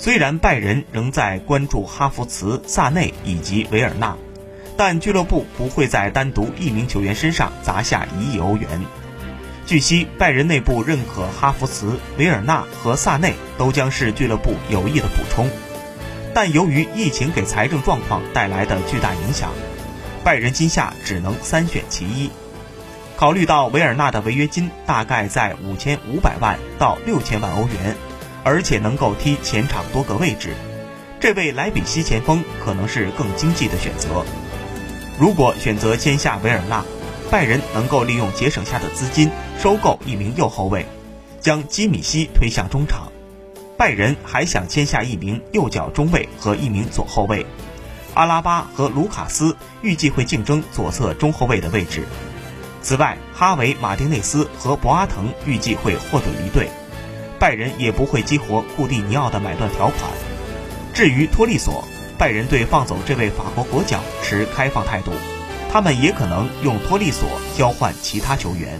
虽然拜仁仍在关注哈弗茨、萨内以及维尔纳，但俱乐部不会在单独一名球员身上砸下一亿欧元。据悉，拜仁内部认可哈弗茨、维尔纳和萨内都将是俱乐部有益的补充，但由于疫情给财政状况带来的巨大影响，拜仁今夏只能三选其一。考虑到维尔纳的违约金大概在五千五百万到六千万欧元，而且能够踢前场多个位置，这位莱比锡前锋可能是更经济的选择。如果选择签下维尔纳，拜仁能够利用节省下的资金收购一名右后卫，将基米希推向中场。拜仁还想签下一名右脚中卫和一名左后卫，阿拉巴和卢卡斯预计会竞争左侧中后卫的位置。此外，哈维、马丁内斯和博阿滕预计会获得离队，拜仁也不会激活库蒂尼奥的买断条款。至于托利索，拜仁对放走这位法国国脚持开放态度，他们也可能用托利索交换其他球员。